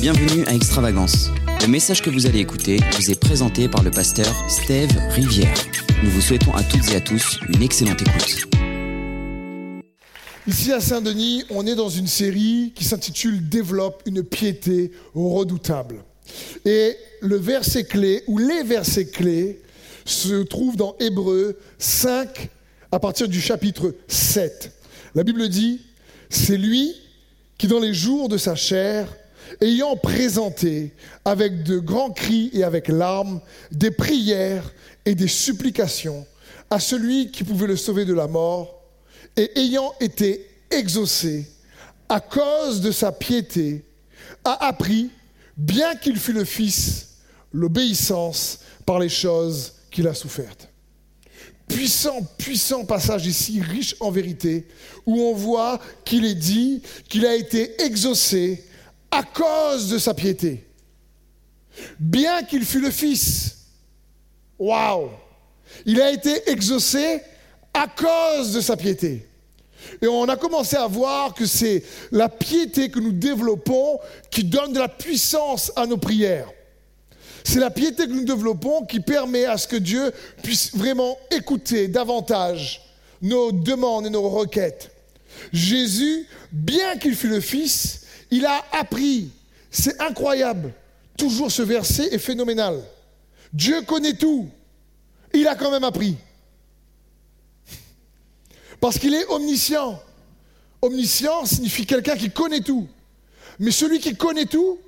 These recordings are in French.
Bienvenue à Extravagance. Le message que vous allez écouter vous est présenté par le pasteur Steve Rivière. Nous vous souhaitons à toutes et à tous une excellente écoute. Ici à Saint-Denis, on est dans une série qui s'intitule Développe une piété redoutable. Et le verset clé, ou les versets clés, se trouvent dans Hébreu 5 à partir du chapitre 7. La Bible dit, c'est lui qui dans les jours de sa chair, ayant présenté avec de grands cris et avec larmes des prières et des supplications à celui qui pouvait le sauver de la mort, et ayant été exaucé à cause de sa piété, a appris, bien qu'il fût le Fils, l'obéissance par les choses qu'il a souffertes. Puissant, puissant passage ici, riche en vérité, où on voit qu'il est dit qu'il a été exaucé à cause de sa piété. Bien qu'il fût le Fils. Waouh! Il a été exaucé à cause de sa piété. Et on a commencé à voir que c'est la piété que nous développons qui donne de la puissance à nos prières. C'est la piété que nous développons qui permet à ce que Dieu puisse vraiment écouter davantage nos demandes et nos requêtes. Jésus, bien qu'il fût le Fils, il a appris. C'est incroyable. Toujours ce verset est phénoménal. Dieu connaît tout. Il a quand même appris. Parce qu'il est omniscient. Omniscient signifie quelqu'un qui connaît tout. Mais celui qui connaît tout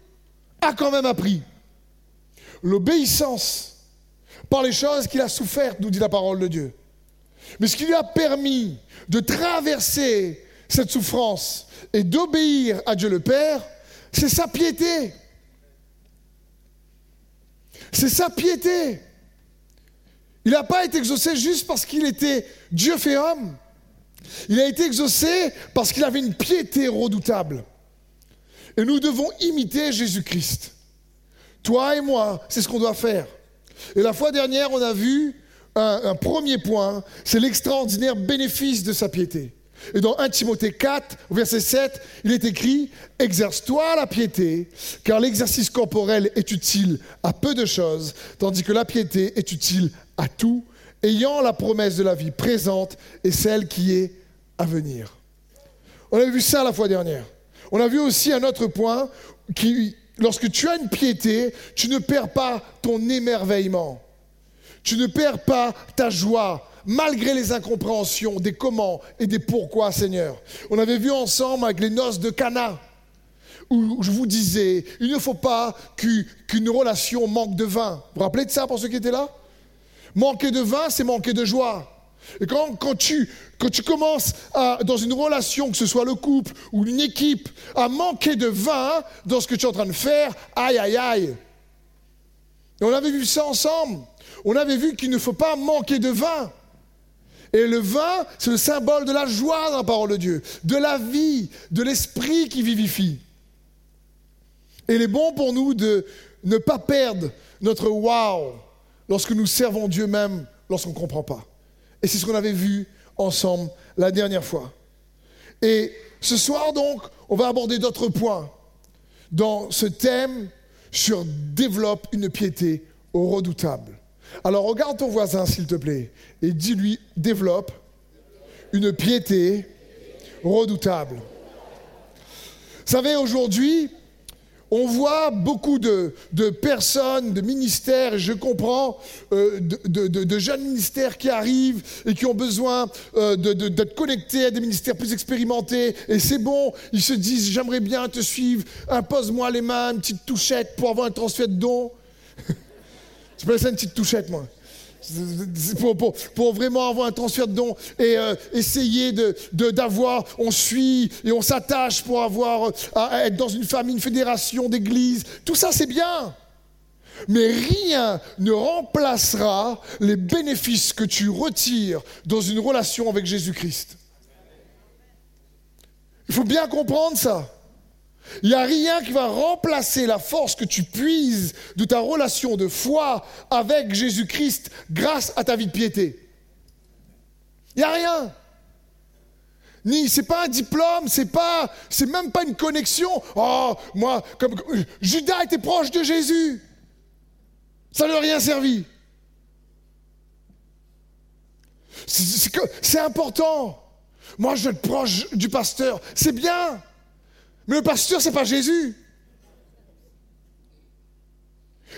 a quand même appris. L'obéissance par les choses qu'il a souffertes, nous dit la parole de Dieu. Mais ce qui lui a permis de traverser cette souffrance et d'obéir à Dieu le Père, c'est sa piété. C'est sa piété. Il n'a pas été exaucé juste parce qu'il était Dieu fait homme. Il a été exaucé parce qu'il avait une piété redoutable. Et nous devons imiter Jésus-Christ. Toi et moi, c'est ce qu'on doit faire. Et la fois dernière, on a vu un, un premier point, c'est l'extraordinaire bénéfice de sa piété. Et dans 1 Timothée 4, verset 7, il est écrit Exerce-toi la piété, car l'exercice corporel est utile à peu de choses, tandis que la piété est utile à tout, ayant la promesse de la vie présente et celle qui est à venir. On a vu ça la fois dernière. On a vu aussi un autre point qui, lorsque tu as une piété, tu ne perds pas ton émerveillement. Tu ne perds pas ta joie, malgré les incompréhensions des comment et des pourquoi, Seigneur. On avait vu ensemble avec les noces de Cana, où je vous disais, il ne faut pas qu'une relation manque de vin. Vous vous rappelez de ça pour ceux qui étaient là? Manquer de vin, c'est manquer de joie. Et quand, quand, tu, quand tu commences à, dans une relation, que ce soit le couple ou une équipe, à manquer de vin dans ce que tu es en train de faire, aïe, aïe, aïe. On avait vu ça ensemble. On avait vu qu'il ne faut pas manquer de vin. Et le vin, c'est le symbole de la joie dans la parole de Dieu, de la vie, de l'esprit qui vivifie. Et il est bon pour nous de ne pas perdre notre wow lorsque nous servons Dieu même lorsqu'on ne comprend pas. Et c'est ce qu'on avait vu ensemble la dernière fois. Et ce soir donc, on va aborder d'autres points dans ce thème sur développe une piété redoutable. Alors regarde ton voisin, s'il te plaît, et dis-lui, développe une piété redoutable. Vous savez, aujourd'hui, on voit beaucoup de, personnes, de ministères, je comprends, euh, de, jeunes ministères qui arrivent et qui ont besoin euh, d'être connectés à des ministères plus expérimentés. Et c'est bon, ils se disent, j'aimerais bien te suivre, impose-moi les mains, une petite touchette pour avoir un transfert de dons. Je peux ça une petite touchette, moi. Pour, vraiment avoir un transfert de dons et euh, essayer d'avoir, de, on suit et on s'attache pour avoir, à être dans une famille, une fédération d'églises. Tout ça, c'est bien. Mais rien ne remplacera les bénéfices que tu retires dans une relation avec Jésus-Christ. Il faut bien comprendre ça. Il n'y a rien qui va remplacer la force que tu puises de ta relation de foi avec Jésus-Christ grâce à ta vie de piété. Il n'y a rien. Ni c'est pas un diplôme, c'est pas c'est même pas une connexion. Oh, moi comme Judas était proche de Jésus. Ça ne lui a rien servi. C'est important. Moi, je veux être proche du pasteur. C'est bien. Mais le pasteur, c'est pas Jésus.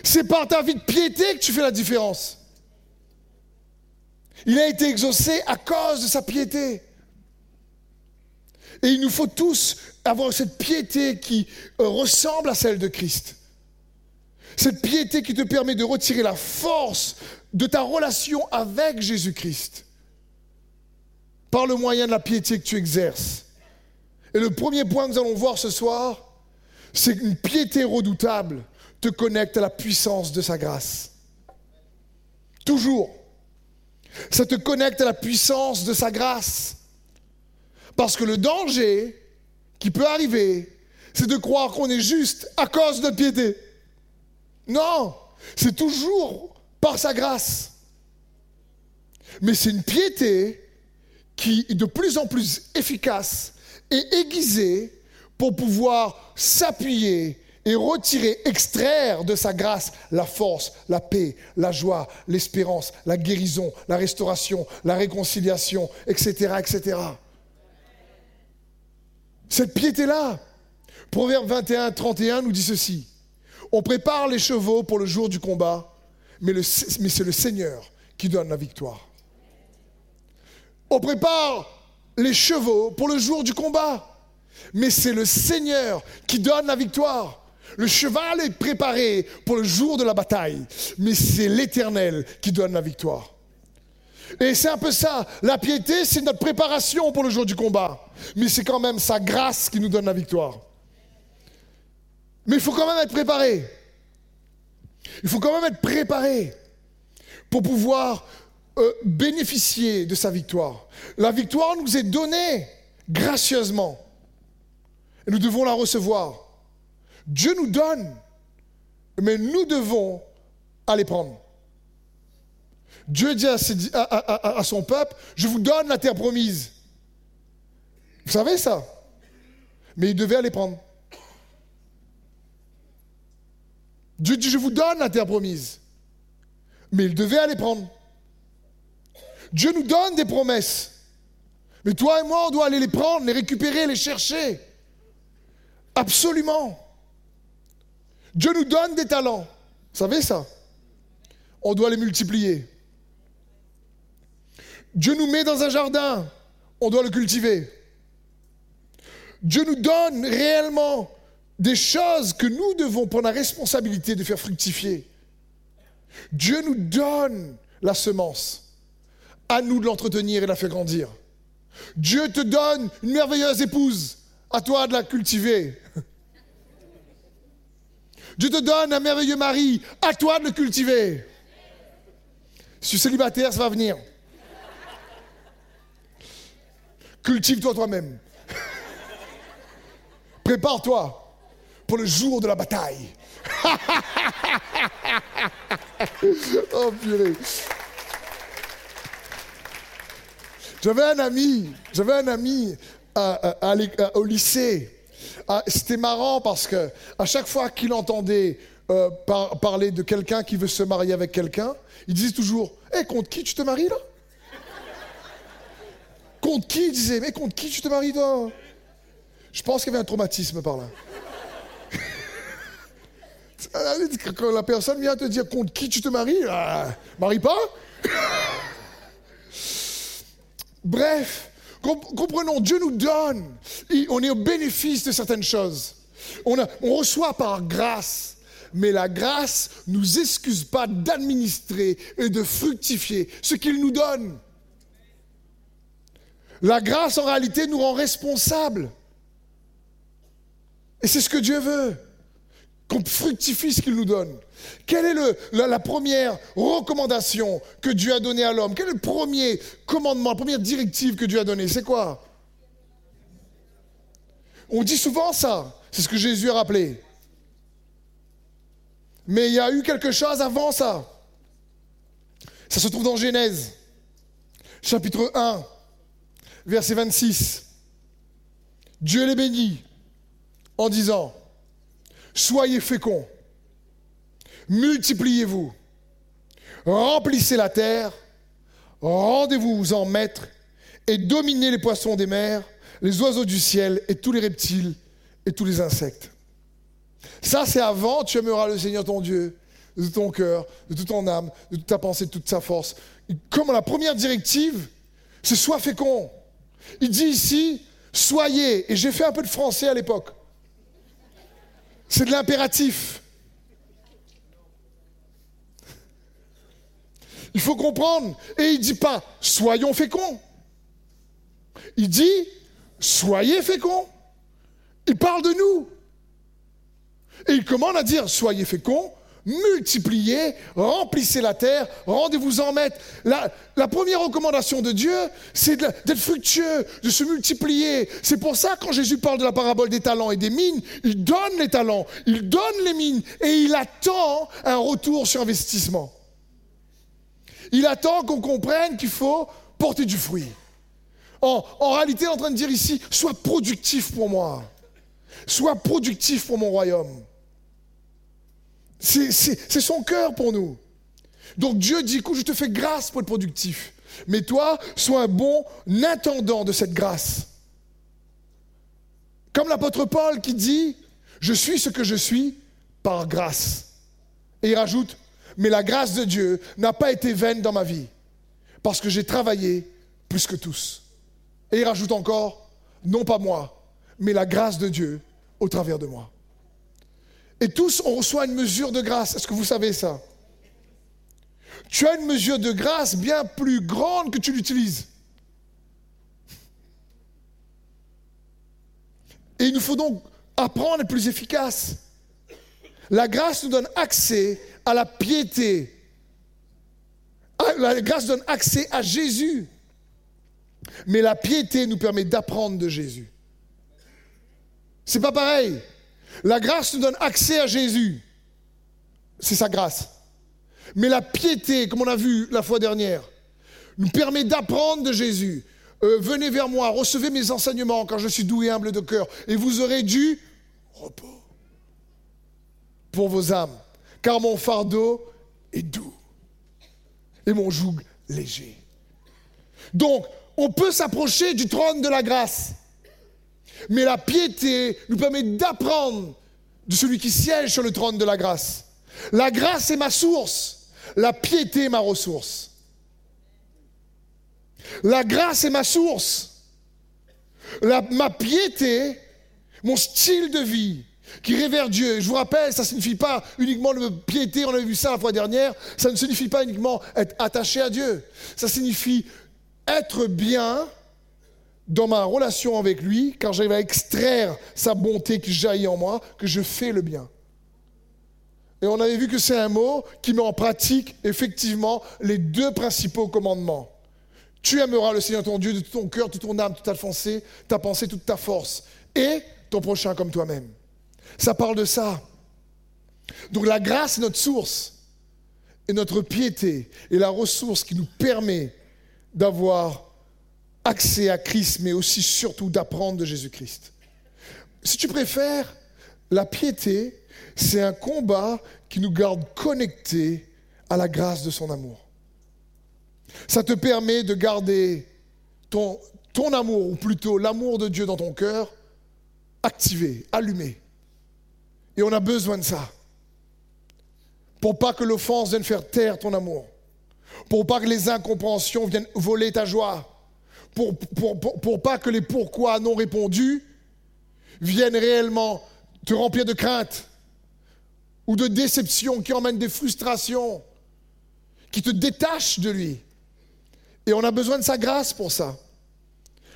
C'est par ta vie de piété que tu fais la différence. Il a été exaucé à cause de sa piété. Et il nous faut tous avoir cette piété qui euh, ressemble à celle de Christ. Cette piété qui te permet de retirer la force de ta relation avec Jésus-Christ par le moyen de la piété que tu exerces. Et le premier point que nous allons voir ce soir, c'est qu'une piété redoutable te connecte à la puissance de sa grâce. Toujours. Ça te connecte à la puissance de sa grâce. Parce que le danger qui peut arriver, c'est de croire qu'on est juste à cause de piété. Non, c'est toujours par sa grâce. Mais c'est une piété qui est de plus en plus efficace et aiguisée pour pouvoir s'appuyer et retirer, extraire de sa grâce la force, la paix, la joie, l'espérance, la guérison, la restauration, la réconciliation, etc., etc. Cette piété-là, Proverbe 21, 31 nous dit ceci. On prépare les chevaux pour le jour du combat, mais c'est le Seigneur qui donne la victoire. On prépare les chevaux pour le jour du combat. Mais c'est le Seigneur qui donne la victoire. Le cheval est préparé pour le jour de la bataille, mais c'est l'Éternel qui donne la victoire. Et c'est un peu ça. La piété, c'est notre préparation pour le jour du combat. Mais c'est quand même sa grâce qui nous donne la victoire. Mais il faut quand même être préparé. Il faut quand même être préparé pour pouvoir euh, bénéficier de sa victoire. La victoire nous est donnée gracieusement. Et nous devons la recevoir. Dieu nous donne, mais nous devons aller prendre. Dieu dit à, son peuple, je vous donne la terre promise. Vous savez ça? Mais il devait aller prendre. Dieu dit, je vous donne la terre promise. Mais il devait aller prendre. Dieu nous donne des promesses. Mais toi et moi, on doit aller les prendre, les récupérer, les chercher. Absolument. Dieu nous donne des talents. Vous savez ça? On doit les multiplier. Dieu nous met dans un jardin. On doit le cultiver. Dieu nous donne réellement des choses que nous devons prendre la responsabilité de faire fructifier. Dieu nous donne la semence à nous de l'entretenir et de la faire grandir. Dieu te donne une merveilleuse épouse, à toi de la cultiver. Dieu te donne un merveilleux mari, à toi de le cultiver. Si tu es célibataire, ça va venir. Cultive-toi toi-même. Prépare-toi pour le jour de la bataille. oh purée. J'avais un ami, j'avais un ami au lycée. Ah, c'était marrant parce que à chaque fois qu'il entendait euh, parler de quelqu'un qui veut se marier avec quelqu'un, il disait toujours Hé, contre qui tu te maries là? Contre qui Il disait Mais contre qui tu te maries toi? Je pense qu'il y avait un traumatisme par là. Quand la personne vient te dire contre qui tu te maries, ah, marie pas? Bref, comprenons, Dieu nous donne. On est au bénéfice de certaines choses. On, reçoit par grâce. Mais la grâce ne nous excuse pas d'administrer et de fructifier ce qu'il nous donne. La grâce, en réalité, nous rend responsables. Et c'est ce que Dieu veut qu'on fructifie ce qu'il nous donne. Quelle est la, première recommandation que Dieu a donnée à l'homme? Quel est le premier commandement, la première directive que Dieu a donnée? C'est quoi? On dit souvent ça, c'est ce que Jésus a rappelé. Mais il y a eu quelque chose avant ça. Ça se trouve dans Genèse, chapitre 1, verset 26. Dieu les bénit en disant, soyez féconds, multipliez-vous, remplissez la terre, rendez-vous en maître et dominez les poissons des mers, les oiseaux du ciel et tous les reptiles et tous les insectes. Ça, c'est avant, tu aimeras le Seigneur ton Dieu de ton cœur, de toute ton âme, de toute ta pensée, de toute sa force. Comme la première directive, c'est sois fécond. Il dit ici, soyez, et j'ai fait un peu de français à l'époque. C'est de l'impératif. Il faut comprendre. Et il ne dit pas soyons féconds. Il dit soyez féconds. Il parle de nous. Et il commande à dire soyez féconds, multipliez, remplissez la terre, rendez-vous en maître. La, la, première recommandation de Dieu, c'est d'être fructueux, de se multiplier. C'est pour ça, quand Jésus parle de la parabole des talents et des mines, il donne les talents, il donne les mines et il attend un retour sur investissement. Il attend qu'on comprenne qu'il faut porter du fruit. En, en réalité, il est en train de dire ici, sois productif pour moi. Sois productif pour mon royaume. C'est son cœur pour nous. Donc Dieu dit, écoute, je te fais grâce pour être productif. Mais toi, sois un bon intendant de cette grâce. Comme l'apôtre Paul qui dit, je suis ce que je suis par grâce. Et il rajoute, mais la grâce de Dieu n'a pas été vaine dans ma vie, parce que j'ai travaillé plus que tous. Et il rajoute encore, non pas moi, mais la grâce de Dieu au travers de moi. Et tous, on reçoit une mesure de grâce. Est-ce que vous savez ça? Tu as une mesure de grâce bien plus grande que tu l'utilises. Et il nous faut donc apprendre à plus efficace. La grâce nous donne accès à la piété. Ah, la grâce donne accès à Jésus. Mais la piété nous permet d'apprendre de Jésus. C'est pas pareil. La grâce nous donne accès à Jésus. C'est sa grâce. Mais la piété, comme on a vu la fois dernière, nous permet d'apprendre de Jésus. Euh, venez vers moi, recevez mes enseignements quand je suis doux et humble de cœur, et vous aurez du repos pour vos âmes, car mon fardeau est doux et mon joug léger. Donc, on peut s'approcher du trône de la grâce. Mais la piété nous permet d'apprendre de celui qui siège sur le trône de la grâce. La grâce est ma source, la piété est ma ressource. La grâce est ma source. ma piété, mon style de vie qui révère Dieu. Je vous rappelle, ça ne signifie pas uniquement le piété, on avait vu ça la fois dernière, ça ne signifie pas uniquement être attaché à Dieu. Ça signifie être bien dans ma relation avec lui, car j'arrive à extraire sa bonté qui jaillit en moi, que je fais le bien. Et on avait vu que c'est un mot qui met en pratique effectivement les deux principaux commandements. Tu aimeras le Seigneur ton Dieu de tout ton cœur, toute ton âme, toute ta pensée, ta pensée, toute ta force, et ton prochain comme toi-même. Ça parle de ça. Donc la grâce est notre source, et notre piété est la ressource qui nous permet d'avoir accès à Christ, mais aussi surtout d'apprendre de Jésus-Christ. Si tu préfères, la piété, c'est un combat qui nous garde connectés à la grâce de son amour. Ça te permet de garder ton, ton amour, ou plutôt l'amour de Dieu dans ton cœur, activé, allumé. Et on a besoin de ça. Pour pas que l'offense vienne faire taire ton amour. Pour pas que les incompréhensions viennent voler ta joie pour, pas que les pourquoi non répondus viennent réellement te remplir de crainte ou de déception qui emmènent des frustrations, qui te détachent de lui. Et on a besoin de sa grâce pour ça.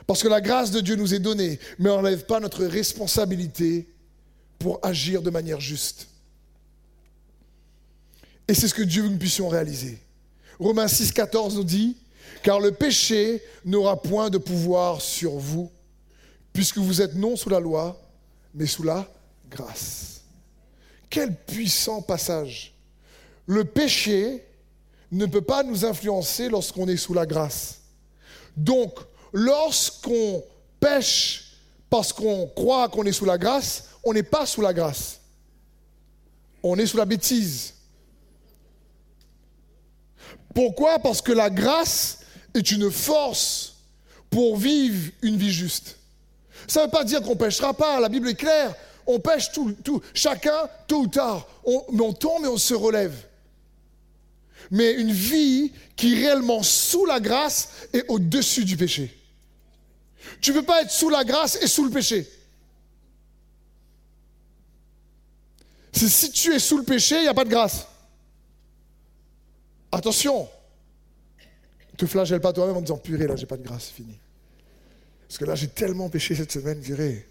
Parce que la grâce de Dieu nous est donnée, mais on n'enlève pas notre responsabilité pour agir de manière juste. Et c'est ce que Dieu veut que nous puissions réaliser. Romains 6, 14 nous dit, car le péché n'aura point de pouvoir sur vous, puisque vous êtes non sous la loi, mais sous la grâce. Quel puissant passage. Le péché ne peut pas nous influencer lorsqu'on est sous la grâce. Donc, lorsqu'on pêche parce qu'on croit qu'on est sous la grâce, on n'est pas sous la grâce. On est sous la bêtise. Pourquoi? Parce que la grâce est une force pour vivre une vie juste. Ça ne veut pas dire qu'on pêchera pas, la Bible est claire, on pêche tout, tout chacun tôt ou tard, mais on tombe et on se relève. Mais une vie qui est réellement sous la grâce et au-dessus du péché. Tu ne peux pas être sous la grâce et sous le péché. Si tu es sous le péché, il n'y a pas de grâce. Attention, te flagelle pas toi-même en disant purée, là, j'ai pas de grâce, fini. Parce que là, j'ai tellement péché cette semaine, viré.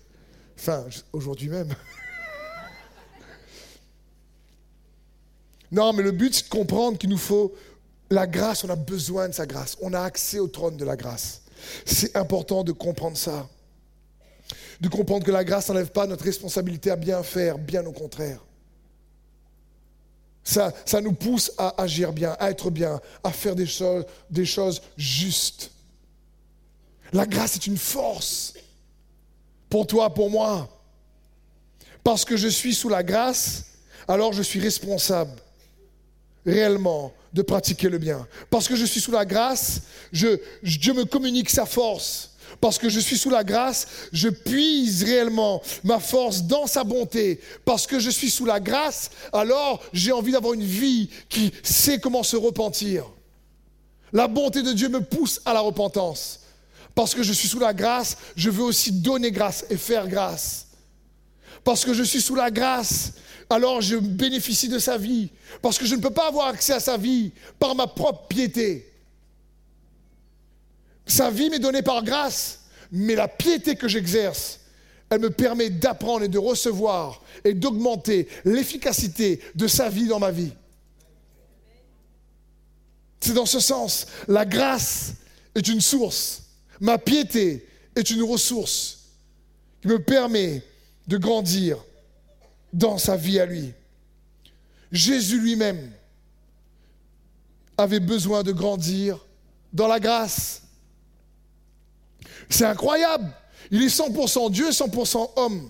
Enfin, aujourd'hui même. non, mais le but, c'est de comprendre qu'il nous faut la grâce, on a besoin de sa grâce. On a accès au trône de la grâce. C'est important de comprendre ça. De comprendre que la grâce n'enlève pas notre responsabilité à bien faire, bien au contraire. Ça, nous pousse à agir bien, à être bien, à faire des choses, des justes. La grâce est une force pour toi, pour moi. Parce que je suis sous la grâce, alors je suis responsable réellement de pratiquer le bien. Parce que je suis sous la grâce, Dieu me communique sa force. Parce que je suis sous la grâce, je puise réellement ma force dans sa bonté. Parce que je suis sous la grâce, alors j'ai envie d'avoir une vie qui sait comment se repentir. La bonté de Dieu me pousse à la repentance. Parce que je suis sous la grâce, je veux aussi donner grâce et faire grâce. Parce que je suis sous la grâce, alors je bénéficie de sa vie. Parce que je ne peux pas avoir accès à sa vie par ma propre piété. Sa vie m'est donnée par grâce, mais la piété que j'exerce, elle me permet d'apprendre et de recevoir et d'augmenter l'efficacité de sa vie dans ma vie. C'est dans ce sens, la grâce est une source, ma piété est une ressource qui me permet de grandir dans sa vie à lui. Jésus lui-même avait besoin de grandir dans la grâce. C'est incroyable. Il est 100% Dieu, 100% homme.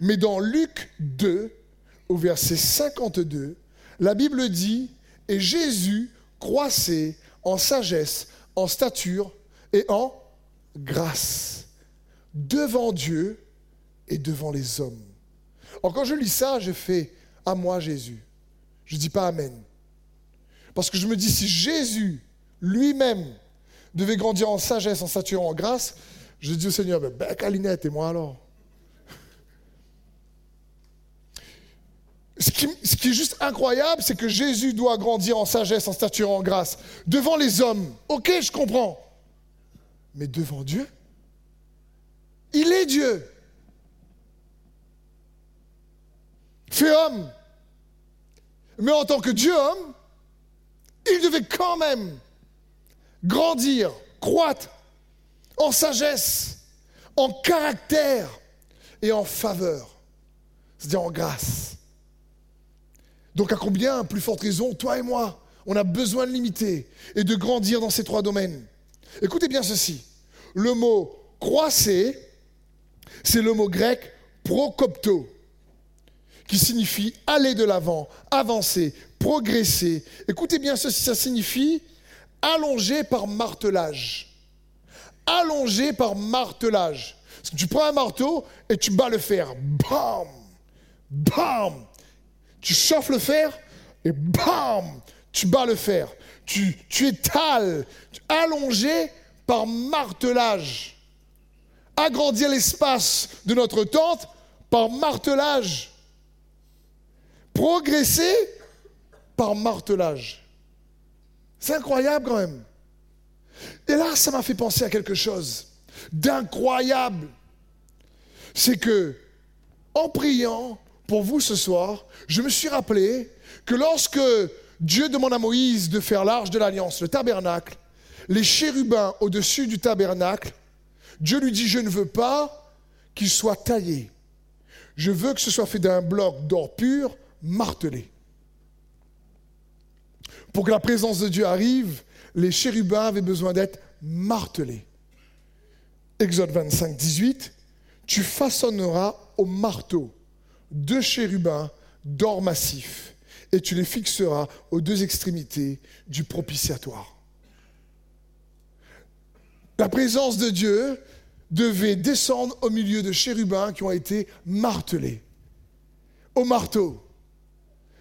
Mais dans Luc 2, au verset 52, la Bible dit, et Jésus croissait en sagesse, en stature et en grâce devant Dieu et devant les hommes. Alors quand je lis ça, je fais à moi Jésus. Je ne dis pas Amen. Parce que je me dis, si Jésus lui-même devait grandir en sagesse, en stature, en grâce, je dis au Seigneur, ben, ben Calinette, et moi alors? Ce qui, ce qui, est juste incroyable, c'est que Jésus doit grandir en sagesse, en stature, en grâce, devant les hommes. Ok, je comprends. Mais devant Dieu, il est Dieu. Fait homme. Mais en tant que Dieu homme, il devait quand même grandir, croître en sagesse, en caractère et en faveur, c'est-à-dire en grâce. Donc à combien plus forte raison, toi et moi, on a besoin de limiter et de grandir dans ces trois domaines? Écoutez bien ceci. Le mot croisser, c'est le mot grec prokopto, qui signifie aller de l'avant, avancer, progresser. Écoutez bien ceci, ça signifie allongé par martelage. Allongé par martelage. Tu prends un marteau et tu bats le fer. Bam Bam Tu chauffes le fer et bam Tu bats le fer. Tu, tu étales. Allongé par martelage. Agrandir l'espace de notre tente par martelage. Progresser par martelage. C'est incroyable quand même. Et là, ça m'a fait penser à quelque chose d'incroyable. C'est que, en priant pour vous ce soir, je me suis rappelé que lorsque Dieu demande à Moïse de faire l'arche de l'alliance, le tabernacle, les chérubins au-dessus du tabernacle, Dieu lui dit, je ne veux pas qu'il soit taillé. Je veux que ce soit fait d'un bloc d'or pur, martelé. Pour que la présence de Dieu arrive, les chérubins avaient besoin d'être martelés. Exode 25, 18, tu façonneras au marteau deux chérubins d'or massif et tu les fixeras aux deux extrémités du propitiatoire. La présence de Dieu devait descendre au milieu de chérubins qui ont été martelés. Au marteau.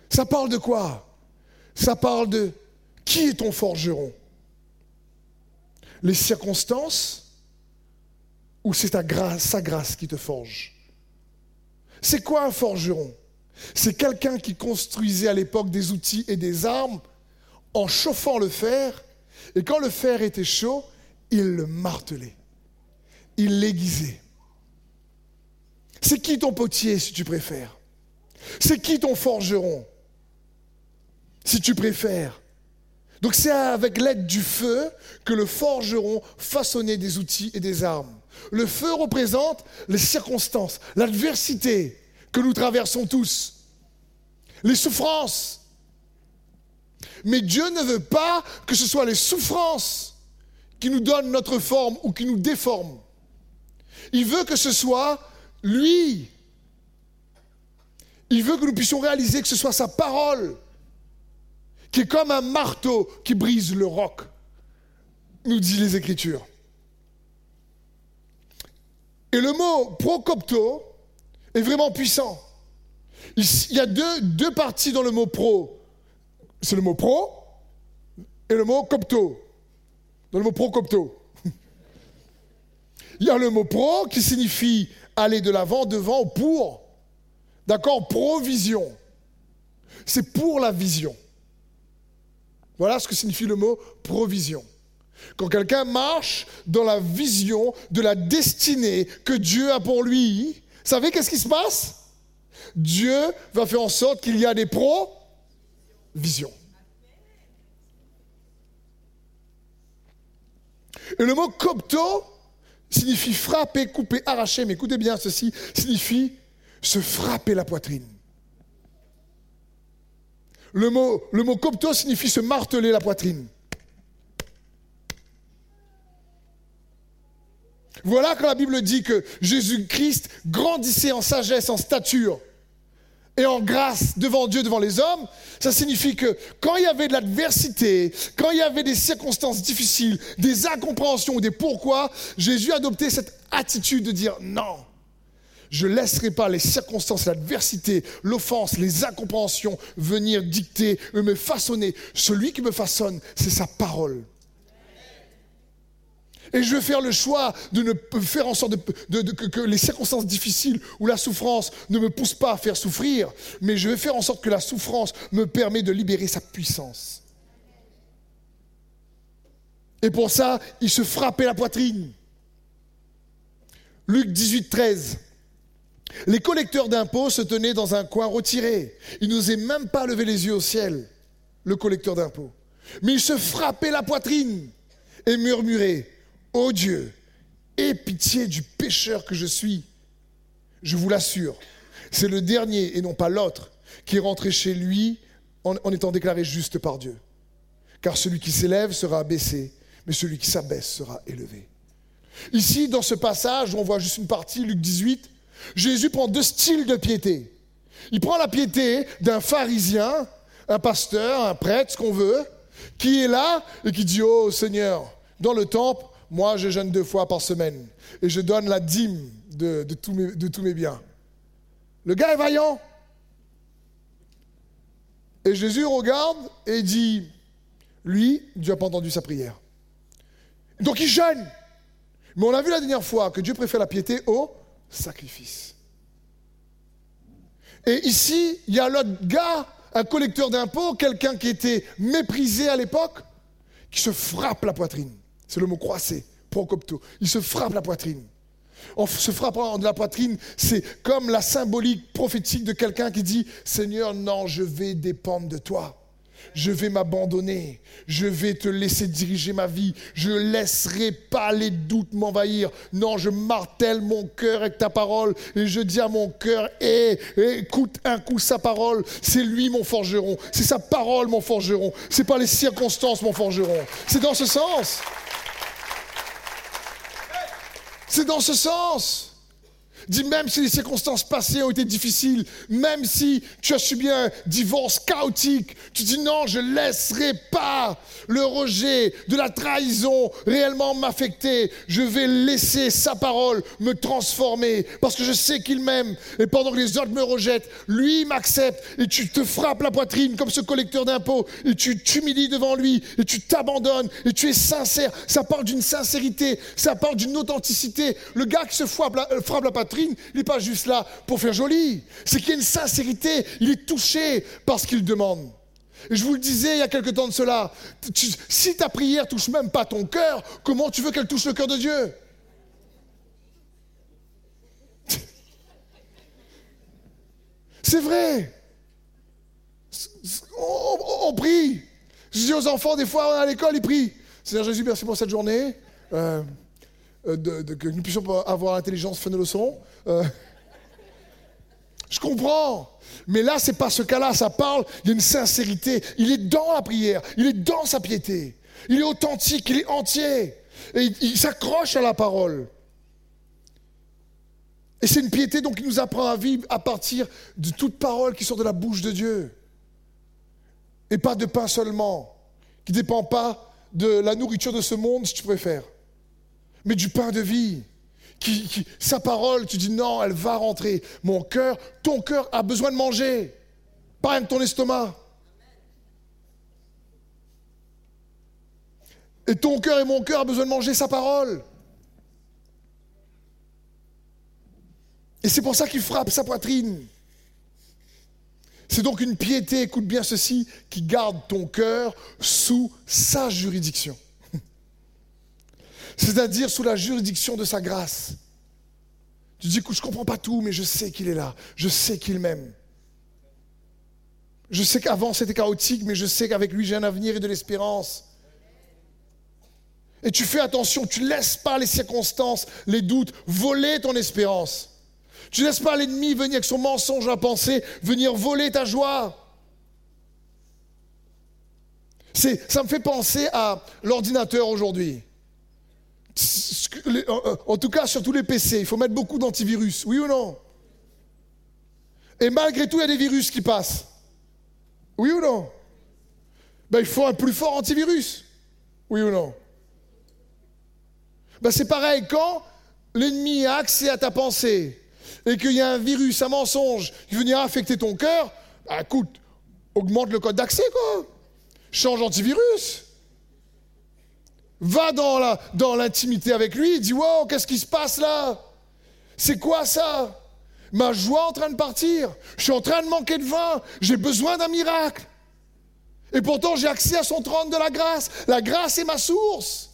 Ça parle de quoi? Ça parle de qui est ton forgeron. Les circonstances ou c'est ta grâce, sa grâce qui te forge. C'est quoi un forgeron? C'est quelqu'un qui construisait à l'époque des outils et des armes en chauffant le fer, et quand le fer était chaud, il le martelait, il l'aiguisait. C'est qui ton potier, si tu préfères? C'est qui ton forgeron, si tu préfères Donc c'est avec l'aide du feu que le forgeron façonnait des outils et des armes. Le feu représente les circonstances, l'adversité que nous traversons tous, les souffrances. Mais Dieu ne veut pas que ce soit les souffrances qui nous donnent notre forme ou qui nous déforment. Il veut que ce soit lui. Il veut que nous puissions réaliser que ce soit sa parole, qui est comme un marteau qui brise le roc, nous dit les Écritures. Et le mot procopto est vraiment puissant. Il y a deux, deux parties dans le mot pro. C'est le mot pro et le mot copto. Dans le mot procopto. Il y a le mot pro qui signifie aller de l'avant, devant, pour. D'accord? Provision. C'est pour la vision. Voilà ce que signifie le mot provision. Quand quelqu'un marche dans la vision de la destinée que Dieu a pour lui, vous savez qu'est-ce qui se passe? Dieu va faire en sorte qu'il y a des provisions. Et le mot copto signifie frapper, couper, arracher, mais écoutez bien ceci, signifie se frapper la poitrine. Le mot, le copto signifie se marteler la poitrine. Voilà quand la Bible dit que Jésus-Christ grandissait en sagesse, en stature et en grâce devant Dieu, devant les hommes, ça signifie que quand il y avait de l'adversité, quand il y avait des circonstances difficiles, des incompréhensions ou des pourquoi, Jésus adoptait cette attitude de dire non. Je ne laisserai pas les circonstances, l'adversité, l'offense, les incompréhensions venir dicter, me façonner. Celui qui me façonne, c'est sa parole. Et je vais faire le choix de ne faire en sorte que, les circonstances difficiles ou la souffrance ne me poussent pas à faire souffrir, mais je vais faire en sorte que la souffrance me permet de libérer sa puissance. Et pour ça, il se frappait la poitrine. Luc 18, 13. Les collecteurs d'impôts se tenaient dans un coin retiré. Ils n'osaient même pas lever les yeux au ciel, le collecteur d'impôts. Mais il se frappait la poitrine et murmurait Ô Dieu, aie pitié du pécheur que je suis. Je vous l'assure, c'est le dernier et non pas l'autre qui est rentré chez lui en, étant déclaré juste par Dieu. Car celui qui s'élève sera abaissé, mais celui qui s'abaisse sera élevé. Ici, dans ce passage, on voit juste une partie, Luc 18, Jésus prend deux styles de piété. Il prend la piété d'un pharisien, un pasteur, un prêtre, ce qu'on veut, qui est là et qui dit, oh Seigneur, dans le temple, moi, je jeûne deux fois par semaine et je donne la dîme de, tous, mes, biens. Le gars est vaillant. Et Jésus regarde et dit, lui, Dieu n'a pas entendu sa prière. Donc il jeûne. Mais on a vu la dernière fois que Dieu préfère la piété au sacrifice. Et ici, il y a l'autre gars, un collecteur d'impôts, quelqu'un qui était méprisé à l'époque, qui se frappe la poitrine. C'est le mot croisé, procopto. Il se frappe la poitrine. En se frappant de la poitrine, c'est comme la symbolique prophétique de quelqu'un qui dit Seigneur, non, je vais dépendre de toi. Je vais m'abandonner. Je vais te laisser diriger ma vie. Je ne laisserai pas les doutes m'envahir. Non, je martèle mon cœur avec ta parole et je dis à mon cœur écoute un coup sa parole. C'est lui mon forgeron. C'est sa parole mon forgeron. C'est pas les circonstances mon forgeron. C'est dans ce sens. C'est dans ce sens. Dis même si les circonstances passées ont été difficiles, même si tu as subi un divorce chaotique, tu dis non, je laisserai pas le rejet de la trahison réellement m'affecter. Je vais laisser sa parole me transformer parce que je sais qu'il m'aime. Et pendant que les autres me rejettent, lui m'accepte et tu te frappes la poitrine comme ce collecteur d'impôts et tu t'humilies devant lui et tu t'abandonnes et tu es sincère. Ça parle d'une sincérité, ça parle d'une authenticité. Le gars qui se frappe la, euh, frappe la poitrine, il n'est pas juste là pour faire joli. C'est qu'il y a une sincérité. Il est touché par ce qu'il demande. Et je vous le disais il y a quelque temps de cela, si ta prière touche même pas ton cœur, comment tu veux qu'elle touche le cœur de Dieu? C'est vrai. On, prie. Je dis aux enfants, des fois, à l'école, ils prient. Seigneur Jésus, merci pour cette journée. Euh, euh, que nous puissions avoir l'intelligence fin de leçon. Euh, je comprends. Mais là, c'est pas ce cas-là. Ça parle, il y a une sincérité. Il est dans la prière. Il est dans sa piété. Il est authentique. Il est entier. Et il, s'accroche à la parole. Et c'est une piété donc qui nous apprend à vivre à partir de toute parole qui sort de la bouche de Dieu. Et pas de pain seulement, qui ne dépend pas de la nourriture de ce monde, si tu préfères mais du pain de vie. Qui, sa parole, tu dis non, elle va rentrer. Mon cœur, ton cœur a besoin de manger, pas même ton estomac. Et ton cœur et mon cœur a besoin de manger sa parole. Et c'est pour ça qu'il frappe sa poitrine. C'est donc une piété, écoute bien ceci, qui garde ton cœur sous sa juridiction c'est-à-dire sous la juridiction de sa grâce. Tu dis, écoute, je ne comprends pas tout, mais je sais qu'il est là, je sais qu'il m'aime. Je sais qu'avant c'était chaotique, mais je sais qu'avec lui j'ai un avenir et de l'espérance. Et tu fais attention, tu ne laisses pas les circonstances, les doutes voler ton espérance. Tu ne laisses pas l'ennemi venir avec son mensonge à penser, venir voler ta joie. Ça me fait penser à l'ordinateur aujourd'hui. En tout cas, sur tous les PC, il faut mettre beaucoup d'antivirus, oui ou non? Et malgré tout, il y a des virus qui passent. Oui ou non? Ben, Il faut un plus fort antivirus. Oui ou non? Ben, C'est pareil, quand l'ennemi a accès à ta pensée et qu'il y a un virus, un mensonge qui viendra affecter ton cœur, ben, écoute, augmente le code d'accès, quoi. Change antivirus va dans, la, dans l'intimité avec lui, dit Wow, qu'est-ce qui se passe là? C'est quoi ça? Ma joie en train de partir. Je suis en train de manquer de vin. J'ai besoin d'un miracle. Et pourtant, j'ai accès à son trône de la grâce. La grâce est ma source.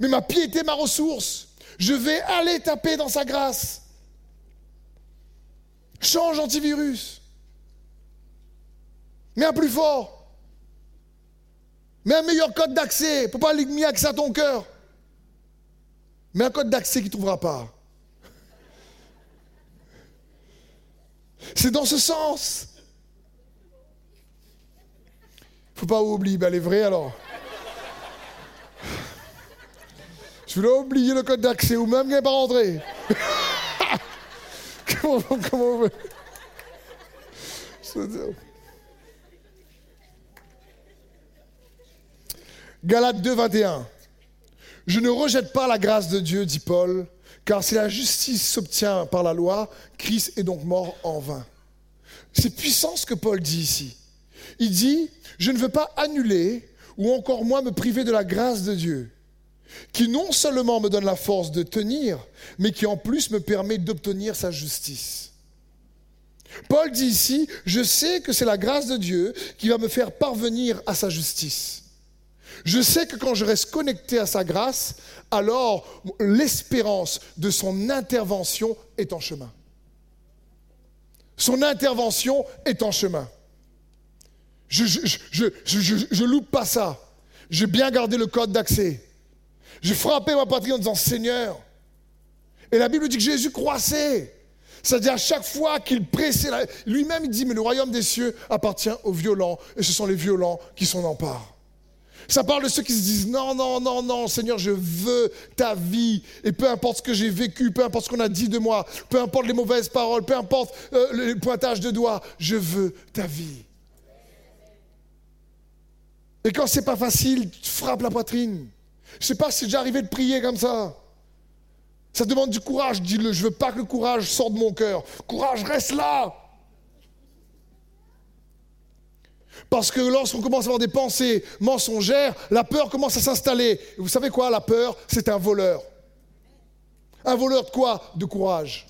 Mais ma piété est ma ressource. Je vais aller taper dans sa grâce. Change antivirus. Mais un plus fort. Mets un meilleur code d'accès pour pas mis accès à ton cœur. Mais un code d'accès qui ne trouvera pas. C'est dans ce sens. Faut pas oublier, ben elle est vraie alors. Je voulais oublier le code d'accès ou même qu'il n'est pas rentré. comment, comment on veut Galates 2, 21. Je ne rejette pas la grâce de Dieu, dit Paul, car si la justice s'obtient par la loi, Christ est donc mort en vain. C'est puissant ce que Paul dit ici. Il dit, je ne veux pas annuler ou encore moins me priver de la grâce de Dieu, qui non seulement me donne la force de tenir, mais qui en plus me permet d'obtenir sa justice. Paul dit ici, je sais que c'est la grâce de Dieu qui va me faire parvenir à sa justice. Je sais que quand je reste connecté à sa grâce, alors l'espérance de son intervention est en chemin. Son intervention est en chemin. Je je, loupe pas ça. J'ai bien gardé le code d'accès. J'ai frappé ma patrie en disant Seigneur. Et la Bible dit que Jésus croissait. C'est-à-dire à chaque fois qu'il pressait, lui-même il dit, mais le royaume des cieux appartient aux violents, et ce sont les violents qui s'en emparent. Ça parle de ceux qui se disent non, non, non, non, Seigneur, je veux ta vie. Et peu importe ce que j'ai vécu, peu importe ce qu'on a dit de moi, peu importe les mauvaises paroles, peu importe euh, le pointage de doigts, je veux ta vie. Et quand c'est pas facile, tu frappes la poitrine. Je sais pas si c'est déjà arrivé de prier comme ça. Ça demande du courage, dis-le. Je veux pas que le courage sorte de mon cœur. Courage, reste là. Parce que lorsqu'on commence à avoir des pensées mensongères, la peur commence à s'installer. Vous savez quoi? La peur, c'est un voleur. Un voleur de quoi? De courage.